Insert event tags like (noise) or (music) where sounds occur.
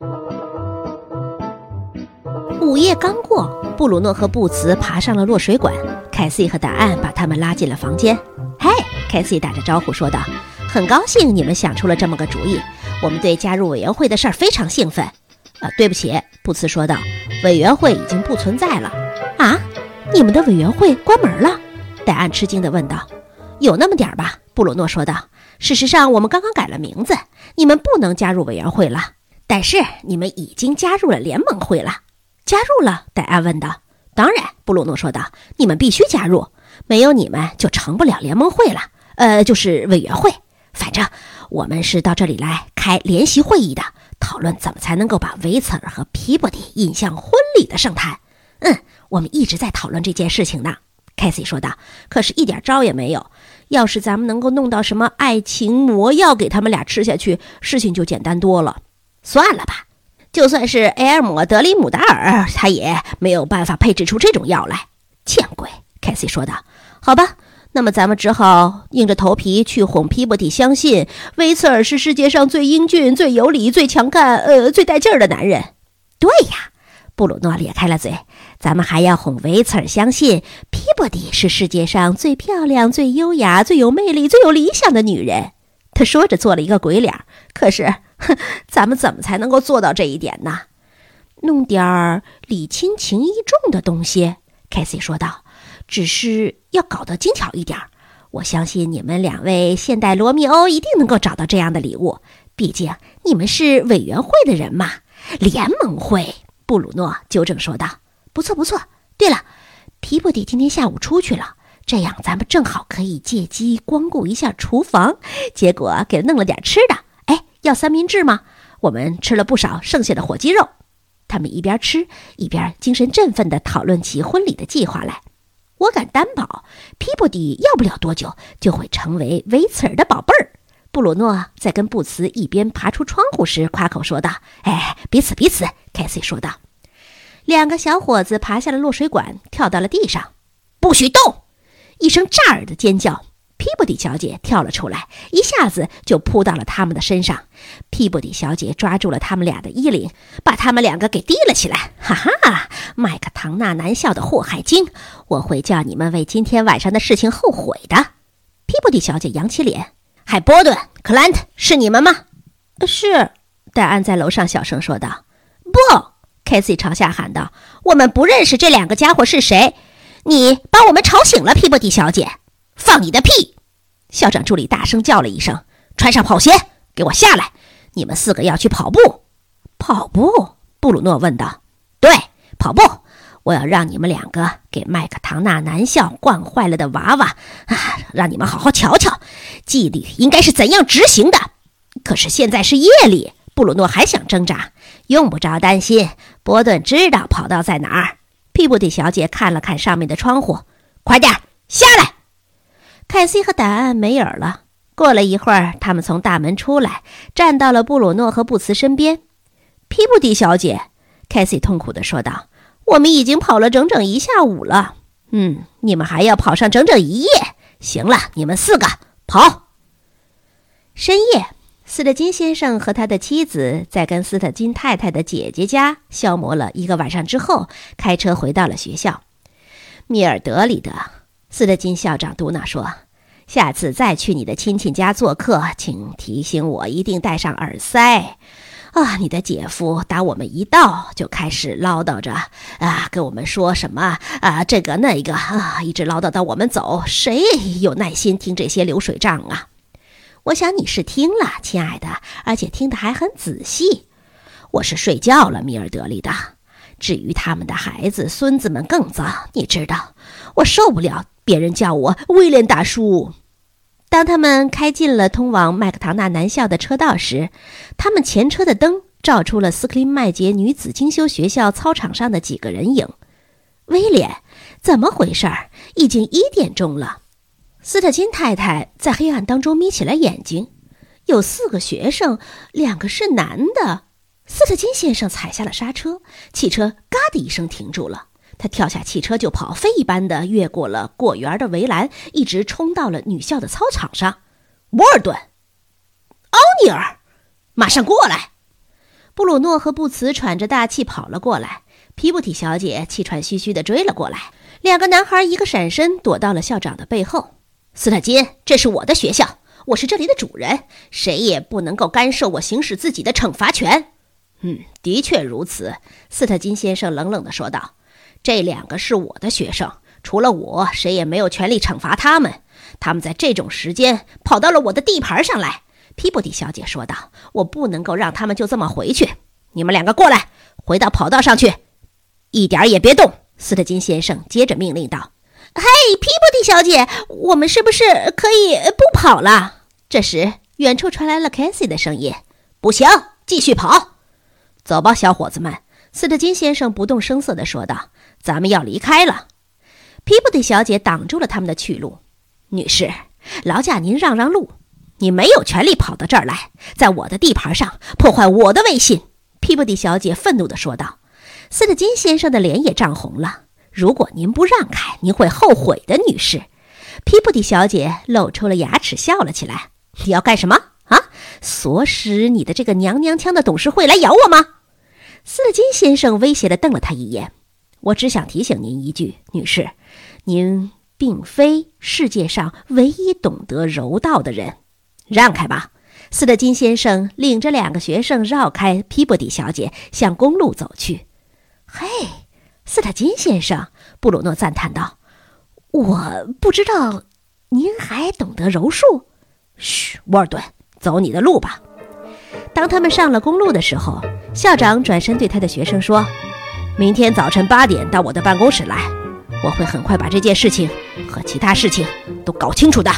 (laughs) 午夜刚过，布鲁诺和布茨爬上了落水管。凯西和答案把他们拉进了房间。嘿，凯西打着招呼说道：“很高兴你们想出了这么个主意。我们对加入委员会的事儿非常兴奋。”呃，对不起，布茨说道：“委员会已经不存在了。”啊，你们的委员会关门了？戴安吃惊地问道。“有那么点儿吧。”布鲁诺说道。“事实上，我们刚刚改了名字，你们不能加入委员会了。但是你们已经加入了联盟会了。”加入了，戴安问道。“当然。”布鲁诺说道，“你们必须加入，没有你们就成不了联盟会了。呃，就是委员会。反正我们是到这里来开联席会议的，讨论怎么才能够把维茨尔和皮博迪引向婚礼的圣坛。嗯，我们一直在讨论这件事情呢。”凯西说道，“可是一点招也没有。要是咱们能够弄到什么爱情魔药给他们俩吃下去，事情就简单多了。算了吧。”就算是埃尔姆德里姆达尔，他也没有办法配制出这种药来。见鬼！凯西说道。好吧，那么咱们只好硬着头皮去哄皮博蒂相信威茨尔是世界上最英俊、最有理、最强干、呃，最带劲儿的男人。对呀，布鲁诺咧开了嘴。咱们还要哄维茨尔相信皮博迪是世界上最漂亮、最优雅、最有魅力、最有理想的女人。他说着做了一个鬼脸。可是。哼，(laughs) 咱们怎么才能够做到这一点呢？弄点儿礼轻情意重的东西，凯西说道。只是要搞得精巧一点。我相信你们两位现代罗密欧一定能够找到这样的礼物。毕竟你们是委员会的人嘛。联盟会，布鲁诺纠正说道。不错不错。对了，皮布迪今天下午出去了，这样咱们正好可以借机光顾一下厨房。结果给他弄了点吃的。要三明治吗？我们吃了不少剩下的火鸡肉。他们一边吃一边精神振奋地讨论起婚礼的计划来。我敢担保，皮布迪要不了多久就会成为维茨尔的宝贝儿。布鲁诺在跟布茨一边爬出窗户时夸口说道：“哎，彼此彼此。”凯西说道。两个小伙子爬下了落水管，跳到了地上。不许动！一声炸耳的尖叫。皮布迪小姐跳了出来，一下子就扑到了他们的身上。皮布迪小姐抓住了他们俩的衣领，把他们两个给提了起来。哈哈，麦克唐纳男校的祸害精，我会叫你们为今天晚上的事情后悔的。皮布迪小姐扬起脸：“海波顿、克兰特，是你们吗？”“是。”戴安在楼上小声说道。“不！”凯西朝下喊道，“我们不认识这两个家伙是谁。你把我们吵醒了，皮布迪小姐。”放你的屁！校长助理大声叫了一声：“穿上跑鞋，给我下来！你们四个要去跑步。”跑步？布鲁诺问道。“对，跑步！我要让你们两个给麦克唐纳男校惯坏了的娃娃啊，让你们好好瞧瞧纪律应该是怎样执行的。可是现在是夜里。”布鲁诺还想挣扎。用不着担心，波顿知道跑道在哪儿。皮布蒂小姐看了看上面的窗户：“快点下来！”凯西和答案没影儿了。过了一会儿，他们从大门出来，站到了布鲁诺和布茨身边。皮布迪小姐，凯西痛苦地说道：“我们已经跑了整整一下午了。嗯，你们还要跑上整整一夜。行了，你们四个跑。”深夜，斯特金先生和他的妻子在跟斯特金太太的姐姐家消磨了一个晚上之后，开车回到了学校。密尔德里的。斯德金校长嘟囔说：“下次再去你的亲戚家做客，请提醒我一定戴上耳塞。啊，你的姐夫打我们一到就开始唠叨着，啊，跟我们说什么啊，这个那个啊，一直唠叨到我们走。谁有耐心听这些流水账啊？我想你是听了，亲爱的，而且听得还很仔细。我是睡觉了，米尔德里的。至于他们的孩子、孙子们更糟，你知道，我受不了。”别人叫我威廉大叔。当他们开进了通往麦克唐纳男校的车道时，他们前车的灯照出了斯克林麦杰女子精修学校操场上的几个人影。威廉，怎么回事儿？已经一点钟了。斯特金太太在黑暗当中眯起了眼睛。有四个学生，两个是男的。斯特金先生踩下了刹车，汽车“嘎”的一声停住了。他跳下汽车就跑，飞一般的越过了果园的围栏，一直冲到了女校的操场上。沃尔顿，奥尼尔，马上过来！布鲁诺和布茨喘着大气跑了过来，皮布提小姐气喘吁吁地追了过来。两个男孩一个闪身躲到了校长的背后。斯特金，这是我的学校，我是这里的主人，谁也不能够干涉我行使自己的惩罚权。嗯，的确如此，斯特金先生冷冷地说道。这两个是我的学生，除了我，谁也没有权利惩罚他们。他们在这种时间跑到了我的地盘上来。皮布蒂小姐说道：“我不能够让他们就这么回去。你们两个过来，回到跑道上去，一点也别动。”斯特金先生接着命令道：“嘿，皮布蒂小姐，我们是不是可以不跑了？”这时，远处传来了凯西的声音：“不行，继续跑。走吧，小伙子们。”斯特金先生不动声色地说道。咱们要离开了，皮布蒂小姐挡住了他们的去路。女士，劳驾您让让路，你没有权利跑到这儿来，在我的地盘上破坏我的威信。皮布蒂小姐愤怒地说道。斯特金先生的脸也涨红了。如果您不让开，您会后悔的，女士。皮布蒂小姐露出了牙齿，笑了起来。你要干什么啊？唆使你的这个娘娘腔的董事会来咬我吗？斯特金先生威胁地瞪了他一眼。我只想提醒您一句，女士，您并非世界上唯一懂得柔道的人。让开吧！斯特金先生领着两个学生绕开皮布迪小姐，向公路走去。嘿，斯特金先生，布鲁诺赞叹道：“我不知道您还懂得柔术。”嘘，沃尔顿，走你的路吧。当他们上了公路的时候，校长转身对他的学生说。明天早晨八点到我的办公室来，我会很快把这件事情和其他事情都搞清楚的。